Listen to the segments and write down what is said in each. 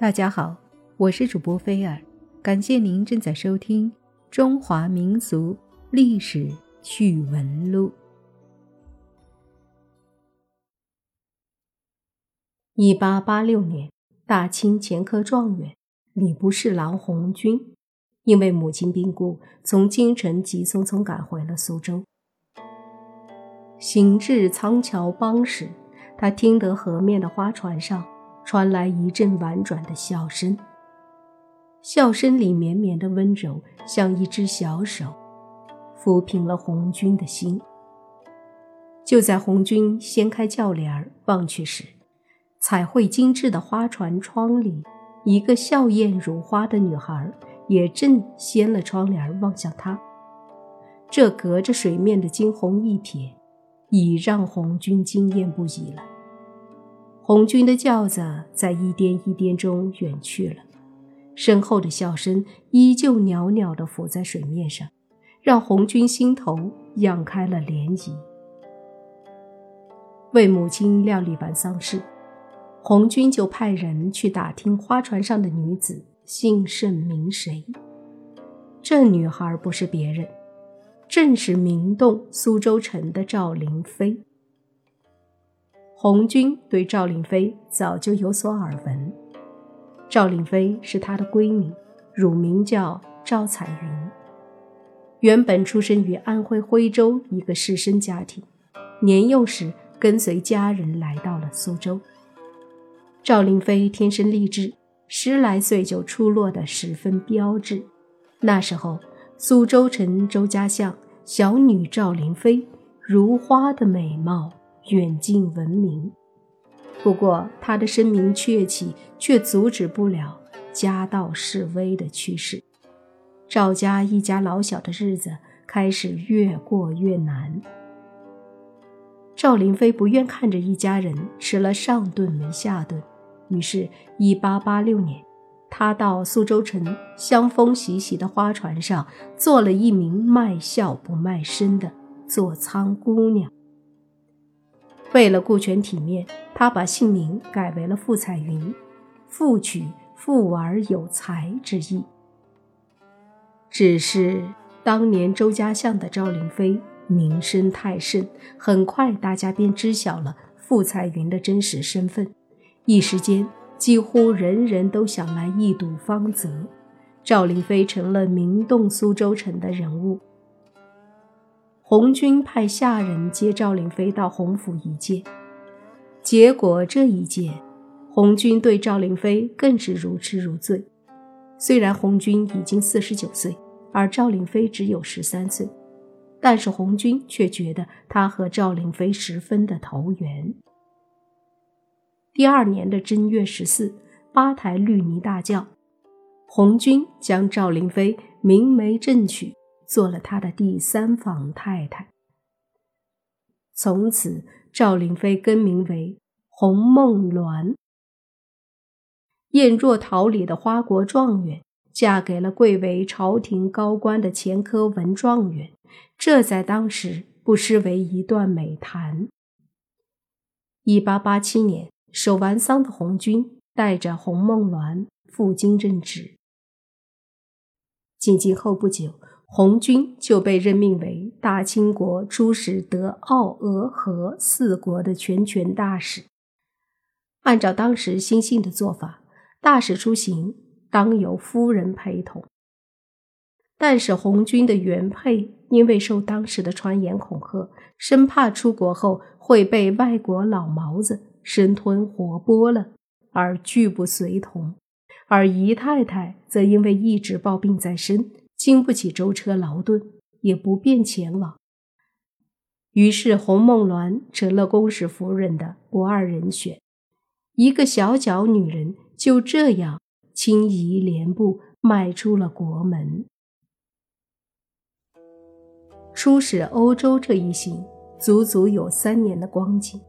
大家好，我是主播菲尔，感谢您正在收听《中华民俗历史趣闻录》。一八八六年，大清前科状元礼部侍郎洪军，因为母亲病故，从京城急匆匆赶回了苏州。行至仓桥帮时，他听得河面的花船上。传来一阵婉转的笑声，笑声里绵绵的温柔，像一只小手，抚平了红军的心。就在红军掀开轿帘儿望去时，彩绘精致的花船窗里，一个笑靥如花的女孩也正掀了窗帘望向他。这隔着水面的惊鸿一瞥，已让红军惊艳不已了。红军的轿子在一颠一颠中远去了，身后的笑声依旧袅袅地浮在水面上，让红军心头漾开了涟漪。为母亲料理完丧事，红军就派人去打听花船上的女子姓甚名谁。这女孩不是别人，正是名动苏州城的赵灵飞。红军对赵令妃早就有所耳闻。赵令妃是她的闺女，乳名叫赵彩云，原本出生于安徽徽州一个士绅家庭，年幼时跟随家人来到了苏州。赵令妃天生丽质，十来岁就出落得十分标致。那时候，苏州城周家巷小女赵灵妃如花的美貌。远近闻名，不过他的声名鹊起却阻止不了家道式微的趋势。赵家一家老小的日子开始越过越难。赵灵飞不愿看着一家人吃了上顿没下顿，于是1886年，他到苏州城香风习习的花船上做了一名卖笑不卖身的坐舱姑娘。为了顾全体面，他把姓名改为了傅彩云，复取富而有才之意。只是当年周家巷的赵灵飞名声太盛，很快大家便知晓了傅彩云的真实身份，一时间几乎人人都想来一睹芳泽，赵灵飞成了名动苏州城的人物。红军派下人接赵灵飞到洪府一见，结果这一见，红军对赵灵飞更是如痴如醉。虽然红军已经四十九岁，而赵灵飞只有十三岁，但是红军却觉得他和赵灵飞十分的投缘。第二年的正月十四，八抬绿泥大轿，红军将赵灵飞明媒正娶。做了他的第三房太太。从此，赵灵妃更名为洪梦鸾。燕若桃李的花国状元，嫁给了贵为朝廷高官的前科文状元，这在当时不失为一段美谈。一八八七年，守完丧的红军带着洪梦鸾赴京任职。进京后不久。红军就被任命为大清国出使德、奥、俄、和四国的全权大使。按照当时新兴的做法，大使出行当由夫人陪同。但是红军的原配因为受当时的传言恐吓，生怕出国后会被外国老毛子生吞活剥了，而拒不随同。而姨太太则因为一直抱病在身。经不起舟车劳顿，也不便前往。于是，洪梦鸾成了公使夫人的不二人选。一个小脚女人就这样轻移莲步，迈出了国门。出使欧洲这一行，足足有三年的光景。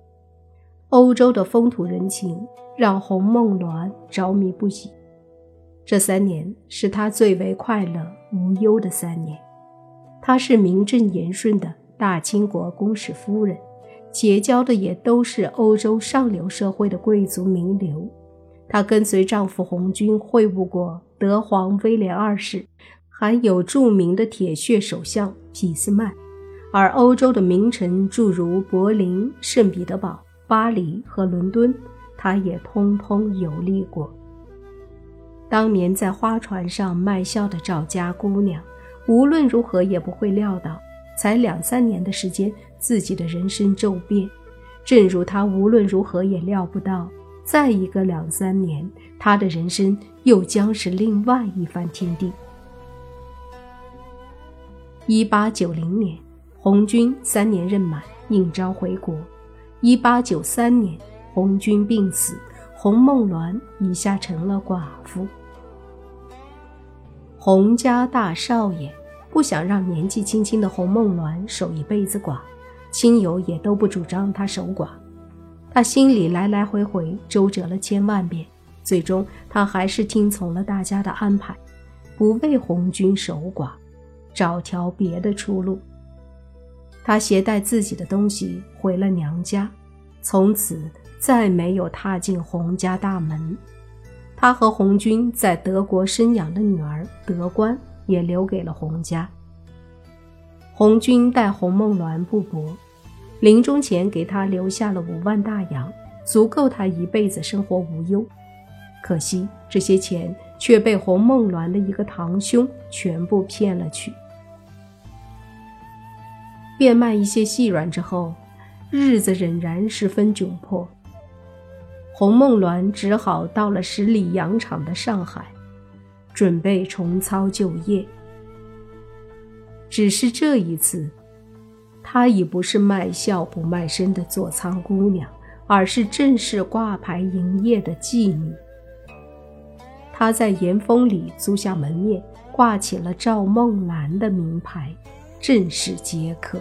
欧洲的风土人情让洪梦鸾着迷不已。这三年是他最为快乐无忧的三年。她是名正言顺的大清国公使夫人，结交的也都是欧洲上流社会的贵族名流。她跟随丈夫红军会晤过德皇威廉二世，还有著名的铁血首相俾斯麦，而欧洲的名臣诸如柏林、圣彼得堡、巴黎和伦敦，她也通通游历过。当年在花船上卖笑的赵家姑娘，无论如何也不会料到，才两三年的时间，自己的人生骤变。正如她无论如何也料不到，再一个两三年，她的人生又将是另外一番天地。一八九零年，红军三年任满，应召回国。一八九三年，红军病死，洪梦鸾一下成了寡妇。洪家大少爷不想让年纪轻轻的洪梦鸾守一辈子寡，亲友也都不主张他守寡。他心里来来回回周折了千万遍，最终他还是听从了大家的安排，不为红军守寡，找条别的出路。他携带自己的东西回了娘家，从此再没有踏进洪家大门。他和红军在德国生养的女儿德官也留给了洪家。红军待洪梦鸾不薄，临终前给他留下了五万大洋，足够他一辈子生活无忧。可惜这些钱却被洪梦鸾的一个堂兄全部骗了去。变卖一些细软之后，日子仍然十分窘迫。洪梦鸾只好到了十里洋场的上海，准备重操旧业。只是这一次，她已不是卖笑不卖身的座舱姑娘，而是正式挂牌营业的妓女。她在岩峰里租下门面，挂起了赵梦兰的名牌，正式接客。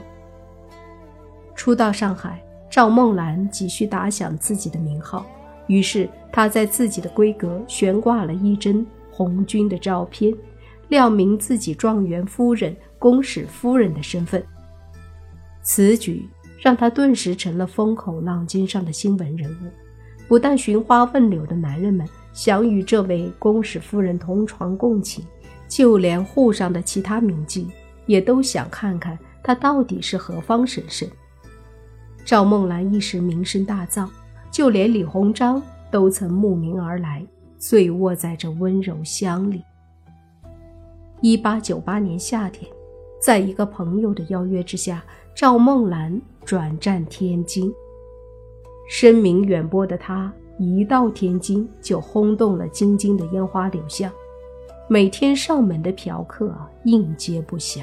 初到上海，赵梦兰急需打响自己的名号。于是，他在自己的闺阁悬挂了一帧红军的照片，亮明自己状元夫人、公使夫人的身份。此举让他顿时成了风口浪尖上的新闻人物。不但寻花问柳的男人们想与这位公使夫人同床共寝，就连沪上的其他名妓也都想看看她到底是何方神圣。赵梦兰一时名声大噪。就连李鸿章都曾慕名而来，醉卧在这温柔乡里。一八九八年夏天，在一个朋友的邀约之下，赵梦兰转战天津。声名远播的她一到天津，就轰动了京津的烟花柳巷，每天上门的嫖客应接不暇。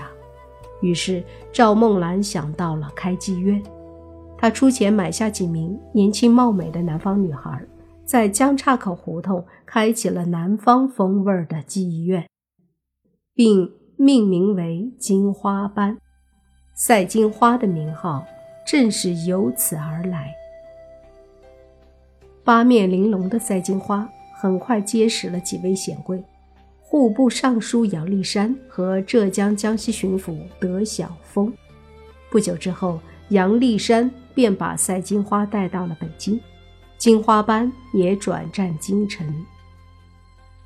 于是，赵梦兰想到了开妓院。他出钱买下几名年轻貌美的南方女孩，在江岔口胡同开启了南方风味的妓院，并命名为“金花班”。赛金花的名号正是由此而来。八面玲珑的赛金花很快结识了几位显贵：户部尚书杨立山和浙江江西巡抚德晓峰。不久之后，杨立山。便把赛金花带到了北京，金花班也转战京城。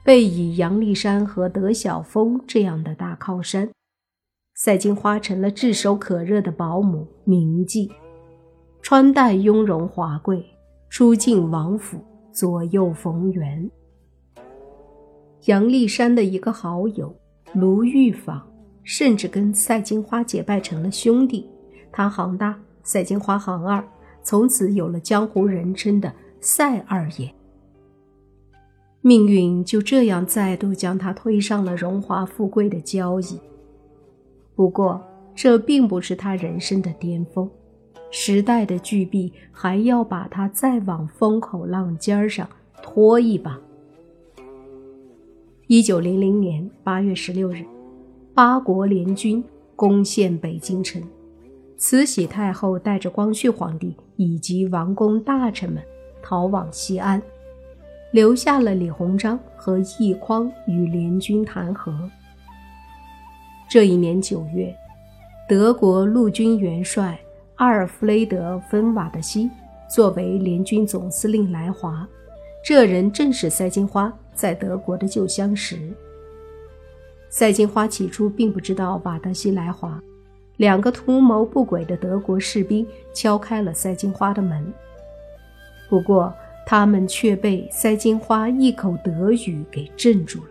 被以杨立山和德晓峰这样的大靠山，赛金花成了炙手可热的保姆名妓，穿戴雍容华贵，出进王府左右逢源。杨丽山的一个好友卢玉坊，甚至跟赛金花结拜成了兄弟。他行大。赛金花行二，从此有了江湖人称的“赛二爷”。命运就这样再度将他推上了荣华富贵的交椅。不过，这并不是他人生的巅峰，时代的巨臂还要把他再往风口浪尖上拖一把。一九零零年八月十六日，八国联军攻陷北京城。慈禧太后带着光绪皇帝以及王公大臣们逃往西安，留下了李鸿章和奕匡与联军谈和。这一年九月，德国陆军元帅阿尔弗雷德·芬瓦德西作为联军总司令来华，这人正是赛金花在德国的旧相识。赛金花起初并不知道瓦德西来华，两个图谋不轨的德国士兵敲开了赛金花的门。不过，他们却被赛金花一口德语给镇住了。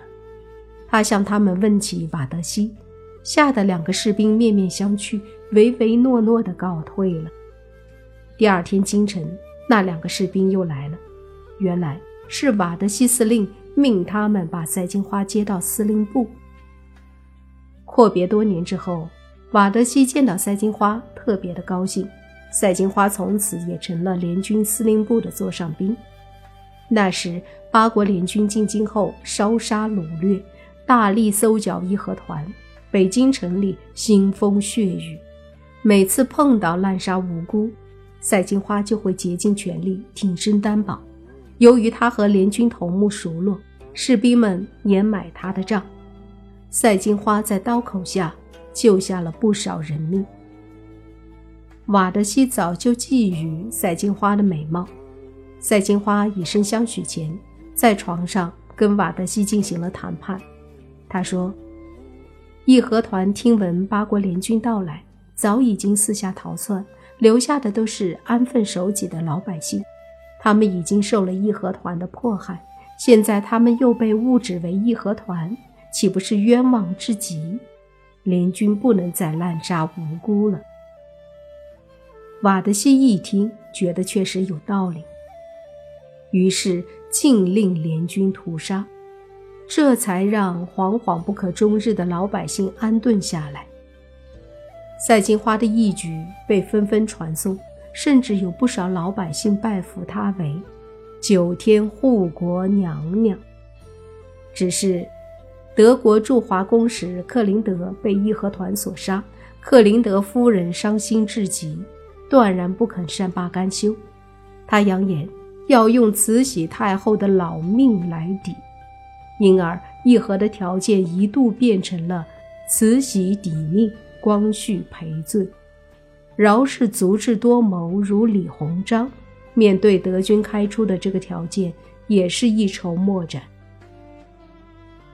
他向他们问起瓦德西，吓得两个士兵面面相觑，唯唯诺诺地告退了。第二天清晨，那两个士兵又来了，原来是瓦德西司令命他们把赛金花接到司令部。阔别多年之后，瓦德西见到赛金花，特别的高兴。赛金花从此也成了联军司令部的座上宾。那时，八国联军进京后，烧杀掳掠，大力搜剿义和团，北京城里腥风血雨。每次碰到滥杀无辜，赛金花就会竭尽全力挺身担保。由于他和联军头目熟络，士兵们也买他的账。赛金花在刀口下救下了不少人命。瓦德西早就觊觎赛金花的美貌，赛金花以身相许前，在床上跟瓦德西进行了谈判。他说：“义和团听闻八国联军到来，早已经四下逃窜，留下的都是安分守己的老百姓。他们已经受了义和团的迫害，现在他们又被误指为义和团，岂不是冤枉至极？联军不能再滥杀无辜了。”瓦德西一听，觉得确实有道理，于是禁令联军屠杀，这才让惶惶不可终日的老百姓安顿下来。赛金花的义举被纷纷传颂，甚至有不少老百姓拜服她为九天护国娘娘。只是德国驻华公使克林德被义和团所杀，克林德夫人伤心至极。断然不肯善罢甘休，他扬言要用慈禧太后的老命来抵，因而议和的条件一度变成了慈禧抵命，光绪赔罪。饶是足智多谋如李鸿章，面对德军开出的这个条件，也是一筹莫展。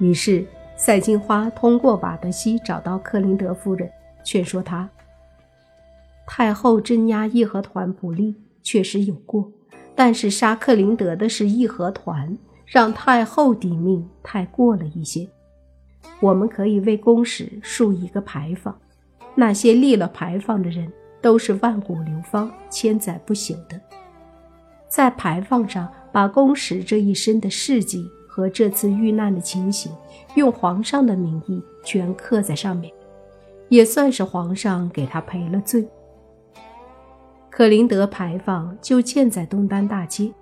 于是，赛金花通过瓦德西找到克林德夫人，劝说他。太后镇压义和团不利，确实有过，但是杀克林德的是义和团，让太后抵命太过了一些。我们可以为公使竖一个牌坊，那些立了牌坊的人都是万古流芳、千载不朽的。在牌坊上把公使这一生的事迹和这次遇难的情形，用皇上的名义全刻在上面，也算是皇上给他赔了罪。克林德牌坊就建在东单大街。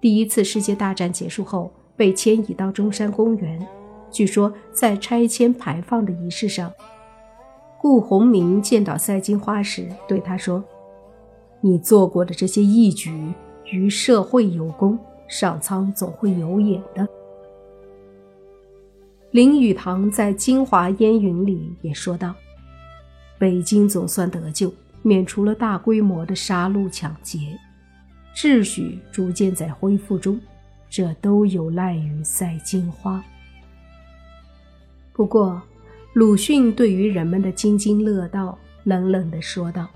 第一次世界大战结束后，被迁移到中山公园。据说在拆迁牌坊的仪式上，顾鸿铭见到赛金花时，对他说：“你做过的这些义举，于社会有功，上苍总会有眼的。”林语堂在《京华烟云》里也说道：“北京总算得救。”免除了大规模的杀戮抢劫，秩序逐渐在恢复中，这都有赖于赛金花。不过，鲁迅对于人们的津津乐道，冷冷地说道：“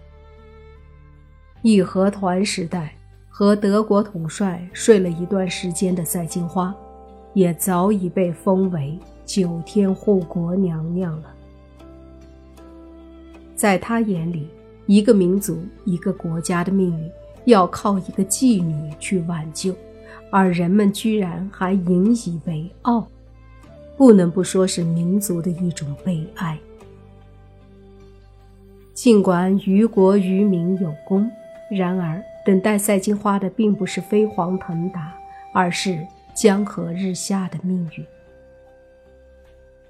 义和团时代和德国统帅睡了一段时间的赛金花，也早已被封为九天护国娘娘了。在他眼里。”一个民族、一个国家的命运要靠一个妓女去挽救，而人们居然还引以为傲，不能不说是民族的一种悲哀。尽管于国于民有功，然而等待赛金花的并不是飞黄腾达，而是江河日下的命运。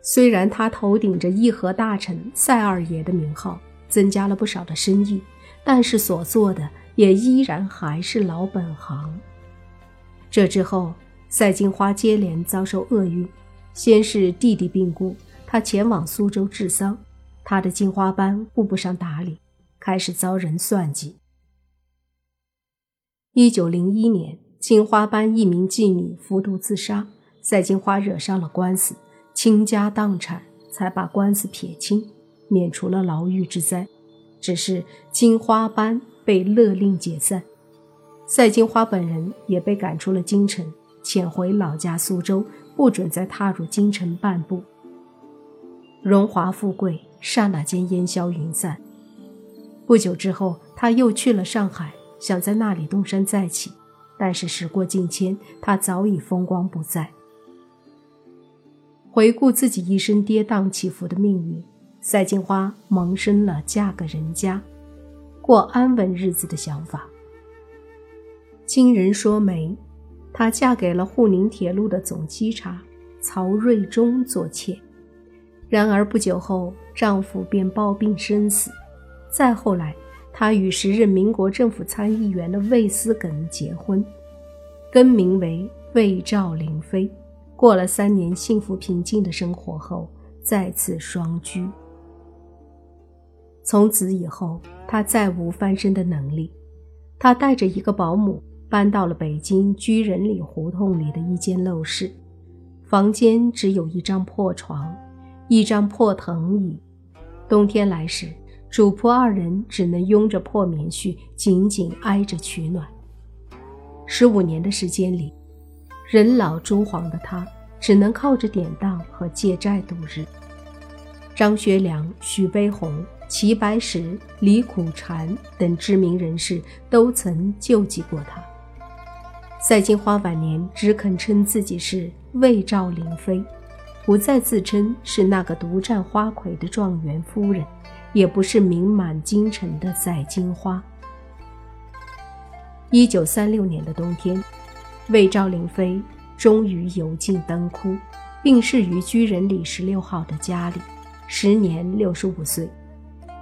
虽然他头顶着义和大臣赛二爷的名号。增加了不少的生意，但是所做的也依然还是老本行。这之后，赛金花接连遭受厄运，先是弟弟病故，他前往苏州治丧，他的金花班顾不上打理，开始遭人算计。一九零一年，金花班一名妓女服毒自杀，赛金花惹上了官司，倾家荡产，才把官司撇清，免除了牢狱之灾。只是金花班被勒令解散，赛金花本人也被赶出了京城，遣回老家苏州，不准再踏入京城半步。荣华富贵刹那间烟消云散。不久之后，他又去了上海，想在那里东山再起，但是时过境迁，他早已风光不再。回顾自己一生跌宕起伏的命运。赛金花萌生了嫁个人家，过安稳日子的想法。经人说媒，她嫁给了沪宁铁路的总稽查曹瑞忠做妾。然而不久后，丈夫便暴病身死。再后来，她与时任民国政府参议员的魏思耿结婚，更名为魏兆林妃。过了三年幸福平静的生活后，再次双居。从此以后，他再无翻身的能力。他带着一个保姆搬到了北京居仁里胡同里的一间陋室，房间只有一张破床，一张破藤椅。冬天来时，主仆二人只能拥着破棉絮，紧紧挨着取暖。十五年的时间里，人老珠黄的他，只能靠着典当和借债度日。张学良、徐悲鸿。齐白石、李苦禅等知名人士都曾救济过他。赛金花晚年只肯称自己是魏兆林妃，不再自称是那个独占花魁的状元夫人，也不是名满京城的赛金花。一九三六年的冬天，魏兆林妃终于油尽灯枯，病逝于居仁里十六号的家里，时年六十五岁。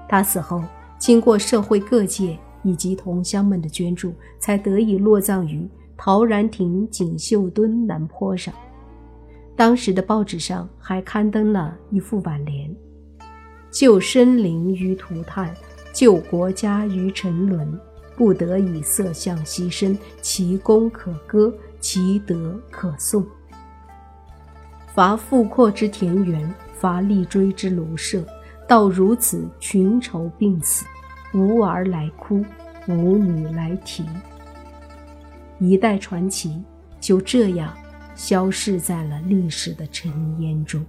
他死后，经过社会各界以及同乡们的捐助，才得以落葬于陶然亭锦绣墩南坡上。当时的报纸上还刊登了一副挽联：“救生灵于涂炭，救国家于沉沦，不得以色相牺牲，其功可歌，其德可颂。伐富阔之田园，伐立锥之庐舍。”到如此，群愁并死，无儿来哭，无女来啼，一代传奇就这样消逝在了历史的尘烟中。